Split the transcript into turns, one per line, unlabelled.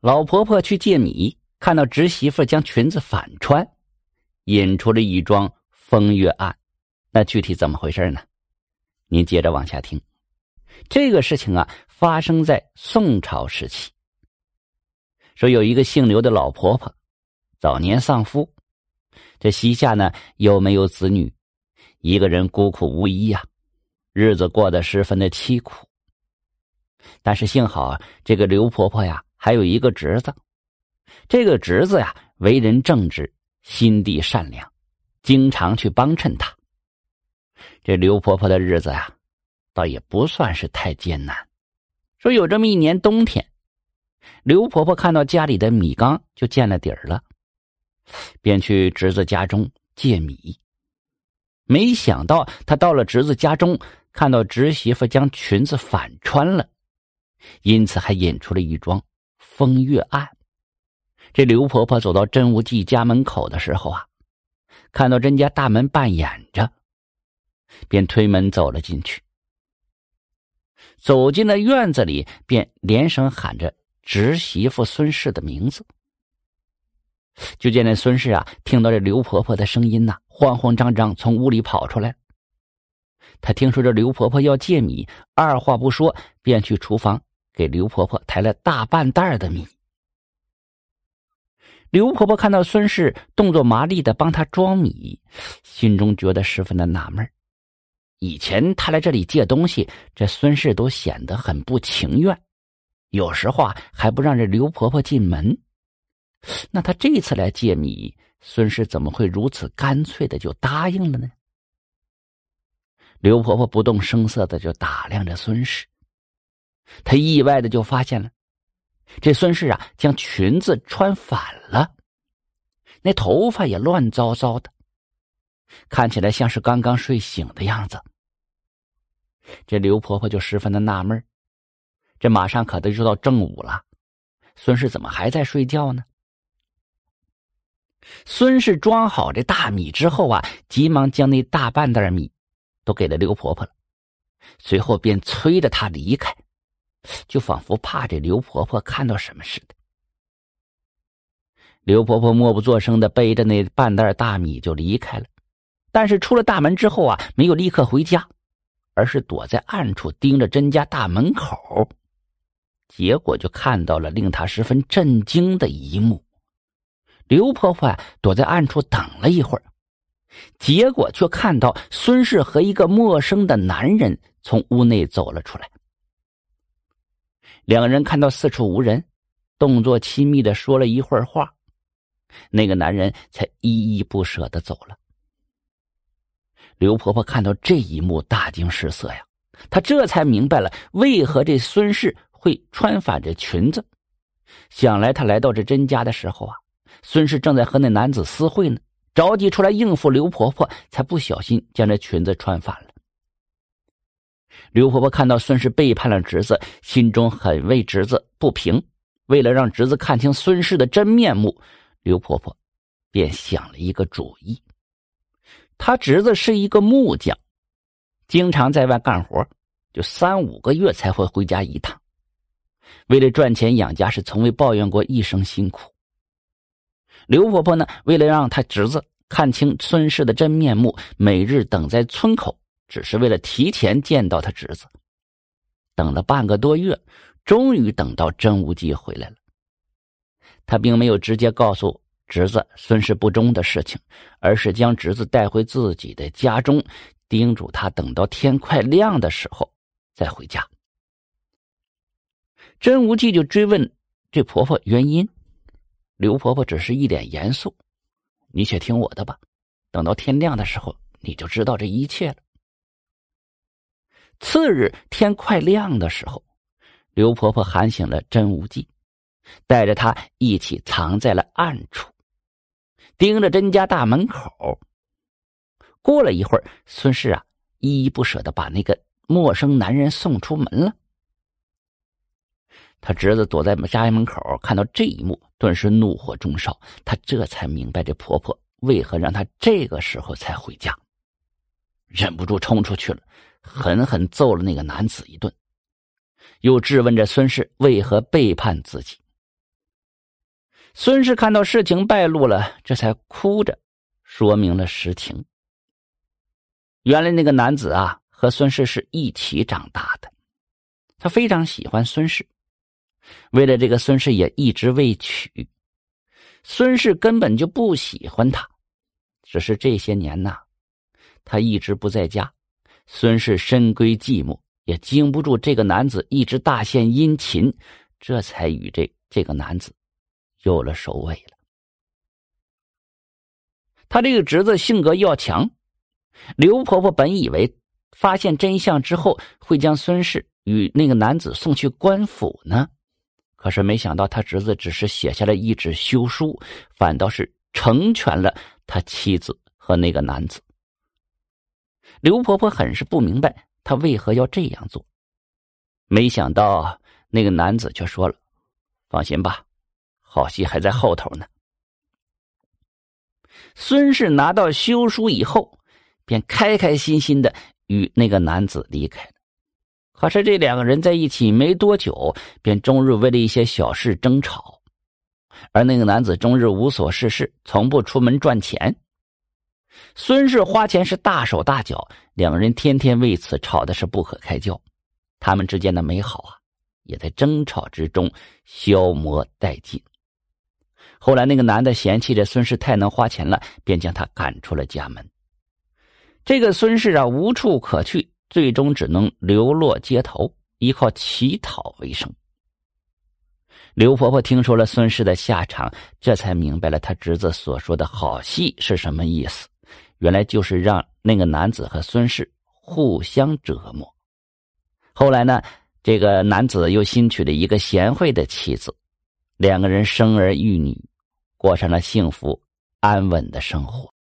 老婆婆去借米，看到侄媳妇将裙子反穿，引出了一桩风月案。那具体怎么回事呢？您接着往下听。这个事情啊，发生在宋朝时期。说有一个姓刘的老婆婆，早年丧夫，这膝下呢又没有子女，一个人孤苦无依呀，日子过得十分的凄苦。但是幸好这个刘婆婆呀，还有一个侄子，这个侄子呀为人正直，心地善良，经常去帮衬她。这刘婆婆的日子呀，倒也不算是太艰难。说有这么一年冬天，刘婆婆看到家里的米缸就见了底儿了，便去侄子家中借米。没想到她到了侄子家中，看到侄媳妇将裙子反穿了，因此还引出了一桩风月案。这刘婆婆走到真无忌家门口的时候啊，看到甄家大门半掩着。便推门走了进去，走进了院子里，便连声喊着侄媳妇孙氏的名字。就见那孙氏啊，听到这刘婆婆的声音呐，慌慌张张从屋里跑出来。他听说这刘婆婆要借米，二话不说，便去厨房给刘婆婆抬了大半袋的米。刘婆婆看到孙氏动作麻利的帮她装米，心中觉得十分的纳闷以前他来这里借东西，这孙氏都显得很不情愿，有时候啊还不让这刘婆婆进门。那他这次来借米，孙氏怎么会如此干脆的就答应了呢？刘婆婆不动声色的就打量着孙氏，她意外的就发现了，这孙氏啊将裙子穿反了，那头发也乱糟糟的。看起来像是刚刚睡醒的样子。这刘婆婆就十分的纳闷这马上可得就到正午了，孙氏怎么还在睡觉呢？孙氏装好这大米之后啊，急忙将那大半袋米都给了刘婆婆了，随后便催着她离开，就仿佛怕这刘婆婆看到什么似的。刘婆婆默不作声的背着那半袋大米就离开了。但是出了大门之后啊，没有立刻回家，而是躲在暗处盯着甄家大门口。结果就看到了令他十分震惊的一幕：刘婆婆躲在暗处等了一会儿，结果却看到孙氏和一个陌生的男人从屋内走了出来。两人看到四处无人，动作亲密的说了一会儿话，那个男人才依依不舍的走了。刘婆婆看到这一幕，大惊失色呀！她这才明白了为何这孙氏会穿反着裙子。想来她来到这甄家的时候啊，孙氏正在和那男子私会呢，着急出来应付刘婆婆，才不小心将这裙子穿反了。刘婆婆看到孙氏背叛了侄子，心中很为侄子不平。为了让侄子看清孙氏的真面目，刘婆婆便想了一个主意。他侄子是一个木匠，经常在外干活，就三五个月才会回家一趟。为了赚钱养家，是从未抱怨过一生辛苦。刘婆婆呢，为了让她侄子看清孙氏的真面目，每日等在村口，只是为了提前见到他侄子。等了半个多月，终于等到真无忌回来了。他并没有直接告诉。侄子孙氏不忠的事情，而是将侄子带回自己的家中，叮嘱他等到天快亮的时候再回家。真无忌就追问这婆婆原因，刘婆婆只是一脸严肃：“你且听我的吧，等到天亮的时候你就知道这一切了。”次日天快亮的时候，刘婆婆喊醒了真无忌，带着他一起藏在了暗处。盯着甄家大门口。过了一会儿，孙氏啊依依不舍的把那个陌生男人送出门了。他侄子躲在家门口，看到这一幕，顿时怒火中烧。他这才明白这婆婆为何让他这个时候才回家，忍不住冲出去了，狠狠揍了那个男子一顿，又质问着孙氏为何背叛自己。孙氏看到事情败露了，这才哭着说明了实情。原来那个男子啊，和孙氏是一起长大的，他非常喜欢孙氏，为了这个孙氏也一直未娶。孙氏根本就不喜欢他，只是这些年呐，他一直不在家，孙氏深闺寂寞，也经不住这个男子一直大献殷勤，这才与这这个男子有了首尾了。他这个侄子性格要强，刘婆婆本以为发现真相之后会将孙氏与那个男子送去官府呢。可是没想到，他侄子只是写下了一纸休书，反倒是成全了他妻子和那个男子。刘婆婆很是不明白她为何要这样做，没想到那个男子却说了：“放心吧，好戏还在后头呢。”孙氏拿到休书以后，便开开心心的与那个男子离开了。可是这两个人在一起没多久，便终日为了一些小事争吵，而那个男子终日无所事事，从不出门赚钱。孙氏花钱是大手大脚，两人天天为此吵的是不可开交，他们之间的美好啊，也在争吵之中消磨殆尽。后来那个男的嫌弃着孙氏太能花钱了，便将他赶出了家门。这个孙氏啊，无处可去。最终只能流落街头，依靠乞讨为生。刘婆婆听说了孙氏的下场，这才明白了他侄子所说的好戏是什么意思。原来就是让那个男子和孙氏互相折磨。后来呢，这个男子又新娶了一个贤惠的妻子，两个人生儿育女，过上了幸福安稳的生活。